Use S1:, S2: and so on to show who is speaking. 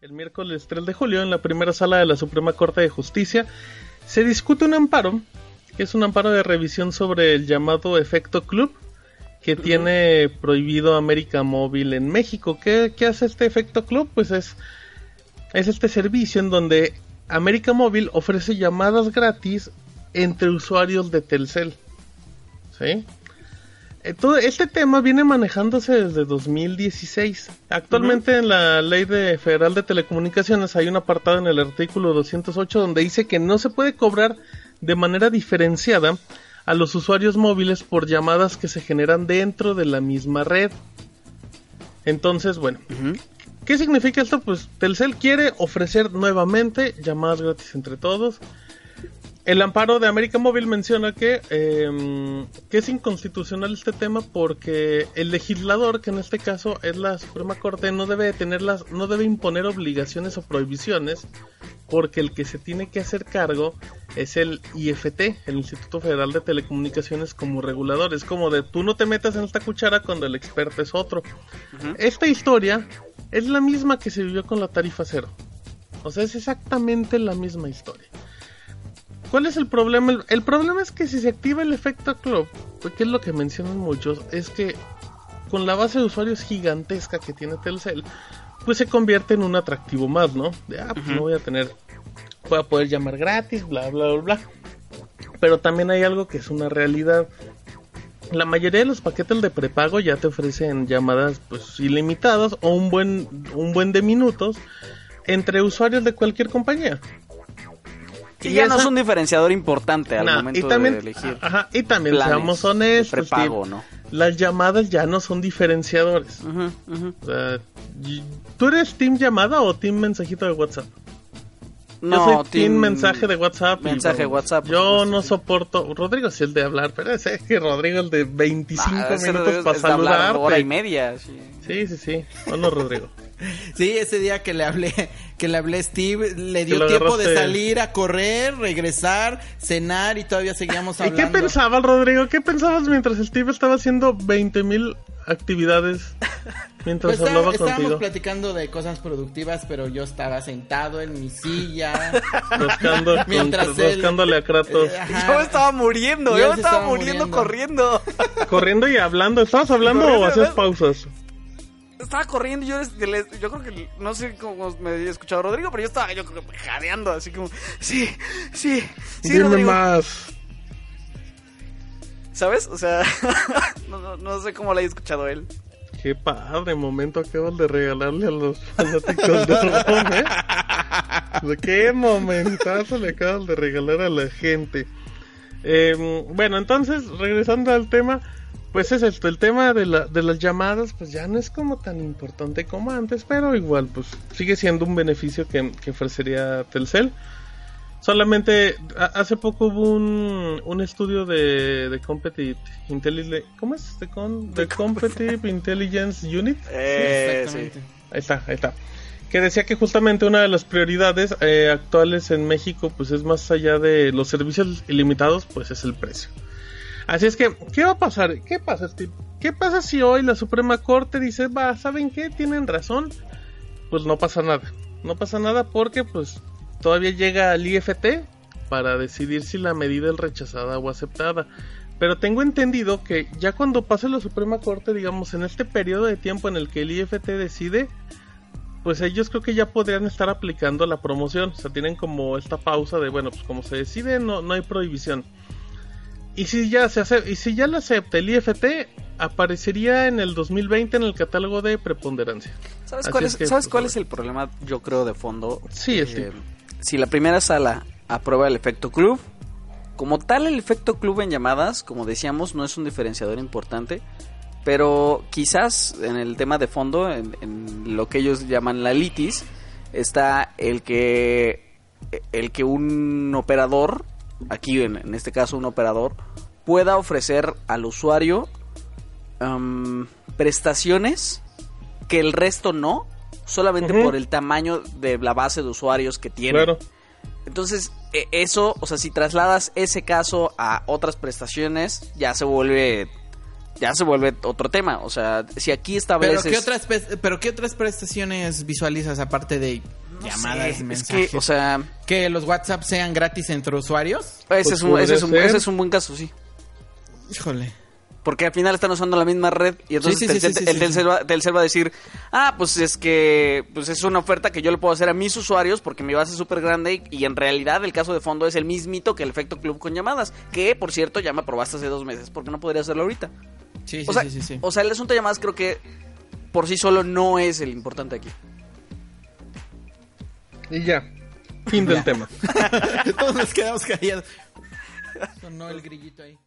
S1: El miércoles 3 de julio, en la primera sala de la Suprema Corte de Justicia, se discute un amparo, que es un amparo de revisión sobre el llamado efecto club, que tiene prohibido América Móvil en México. ¿Qué, ¿Qué, hace este efecto club? Pues es, es este servicio en donde América Móvil ofrece llamadas gratis entre usuarios de Telcel. ¿Sí? Todo este tema viene manejándose desde 2016. Actualmente en la Ley de Federal de Telecomunicaciones hay un apartado en el artículo 208 donde dice que no se puede cobrar de manera diferenciada a los usuarios móviles por llamadas que se generan dentro de la misma red. Entonces, bueno, ¿qué significa esto? Pues Telcel quiere ofrecer nuevamente llamadas gratis entre todos. El amparo de América Móvil menciona que, eh, que es inconstitucional este tema porque el legislador, que en este caso es la Suprema Corte, no debe tenerlas, no debe imponer obligaciones o prohibiciones, porque el que se tiene que hacer cargo es el IFT, el Instituto Federal de Telecomunicaciones, como regulador. Es como de tú no te metas en esta cuchara cuando el experto es otro. Uh -huh. Esta historia es la misma que se vivió con la tarifa cero. O sea, es exactamente la misma historia. ¿Cuál es el problema? El, el, problema es que si se activa el efecto club, que es lo que mencionan muchos, es que con la base de usuarios gigantesca que tiene Telcel, pues se convierte en un atractivo más, ¿no? De, ah, pues uh -huh. no voy a tener, voy a poder llamar gratis, bla, bla, bla, bla. Pero también hay algo que es una realidad. La mayoría de los paquetes de prepago ya te ofrecen llamadas pues ilimitadas o un buen, un buen de minutos entre usuarios de cualquier compañía.
S2: Y, y ya esa... no es un diferenciador importante al
S1: nah,
S2: momento
S1: y también,
S2: de elegir.
S1: Ajá, y también seamos honestos.
S2: Prepago, ¿no?
S1: Las llamadas ya no son diferenciadores.
S2: Uh -huh, uh -huh.
S1: ¿Tú eres team llamada o team mensajito de WhatsApp?
S2: No,
S1: yo soy
S2: team,
S1: team mensaje de WhatsApp.
S2: Mensaje de WhatsApp.
S1: Yo no soporto. Rodrigo sí el de hablar, pero es que Rodrigo el de 25 ah, minutos para saludar.
S2: hora y media. Sí,
S1: sí, sí. sí. Bueno, Rodrigo.
S3: Sí, ese día que le hablé, que le hablé a Steve, le dio tiempo de salir a correr, regresar, cenar y todavía seguíamos hablando.
S1: ¿Y qué pensaba Rodrigo? ¿Qué pensabas mientras Steve estaba haciendo 20 mil actividades mientras
S3: pues
S1: hablaba
S3: estábamos
S1: contigo?
S3: platicando de cosas productivas, pero yo estaba sentado en mi silla.
S1: Buscando, mientras con, él, buscándole a Kratos.
S2: Eh, yo estaba muriendo, yo, yo estaba, estaba muriendo, muriendo, corriendo.
S1: Corriendo y hablando. ¿Estabas hablando o hacías pausas?
S2: Estaba corriendo yo yo creo que no sé cómo me había escuchado Rodrigo pero yo estaba yo creo que jadeando así como sí sí sí
S1: Dime
S2: Rodrigo.
S1: más
S2: sabes o sea no, no, no, sé cómo le haya escuchado él
S1: qué padre momento acabas de regalarle a los fanáticos de Ron, ¿eh? ¿De qué momentazo le acabas de regalar a la gente eh, bueno entonces regresando al tema pues es esto, el tema de, la, de las llamadas pues ya no es como tan importante como antes, pero igual pues sigue siendo un beneficio que, que ofrecería Telcel. Solamente a, hace poco hubo un, un estudio de, de Competitive Intelligence, ¿cómo es? De, con, de Competitive Intelligence Unit.
S2: Eh, sí,
S1: sí. Ahí está, ahí está. Que decía que justamente una de las prioridades eh, actuales en México pues es más allá de los servicios ilimitados, pues es el precio. Así es que, ¿qué va a pasar? ¿Qué pasa, Steve? ¿Qué pasa si hoy la Suprema Corte dice, va, ¿saben qué? Tienen razón. Pues no pasa nada. No pasa nada porque, pues, todavía llega al IFT para decidir si la medida es rechazada o aceptada. Pero tengo entendido que ya cuando pase la Suprema Corte, digamos, en este periodo de tiempo en el que el IFT decide, pues ellos creo que ya podrían estar aplicando la promoción. O sea, tienen como esta pausa de, bueno, pues como se decide, no, no hay prohibición. Y si ya se hace, y si ya lo acepta el IFT, aparecería en el 2020 en el catálogo de preponderancia.
S2: ¿Sabes, cuál es, es, que, ¿sabes pues, cuál es el problema, yo creo, de fondo?
S1: Sí, es
S2: eh, Si la primera sala aprueba el efecto club, como tal el efecto club en llamadas, como decíamos, no es un diferenciador importante, pero quizás en el tema de fondo, en, en lo que ellos llaman la litis, está el que el que un operador aquí en, en, este caso un operador, pueda ofrecer al usuario um, prestaciones que el resto no, solamente uh -huh. por el tamaño de la base de usuarios que tiene.
S1: Claro.
S2: Entonces, eso, o sea, si trasladas ese caso a otras prestaciones, ya se vuelve ya se vuelve otro tema. O sea, si aquí estableces...
S3: ¿Pero qué otras, pero qué otras prestaciones visualizas aparte de llamadas, mensajes?
S2: que, o sea...
S3: ¿Que los WhatsApp sean gratis entre usuarios?
S2: Ese, es, un, pues ese, es un, ese es un buen caso, sí.
S3: Híjole.
S2: Porque al final están usando la misma red y entonces el Telcel va a decir, ah, pues es que pues es una oferta que yo le puedo hacer a mis usuarios porque mi base es súper grande y, en realidad el caso de fondo es el mismito que el efecto club con llamadas, que por cierto ya me aprobaste hace dos meses porque no podría hacerlo ahorita.
S3: Sí,
S2: o sea,
S3: sí, sí,
S2: O sea, el asunto de llamadas creo que por sí solo no es el importante aquí.
S1: Y ya, fin del tema.
S3: Todos nos quedamos callados. Sonó el grillito ahí.